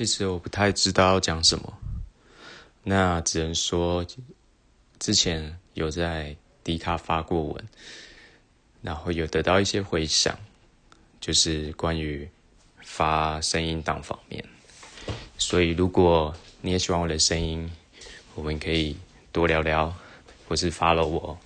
其实我不太知道要讲什么，那只能说之前有在迪卡发过文，然后有得到一些回响，就是关于发声音档方面。所以如果你也喜欢我的声音，我们可以多聊聊，或是 follow 我。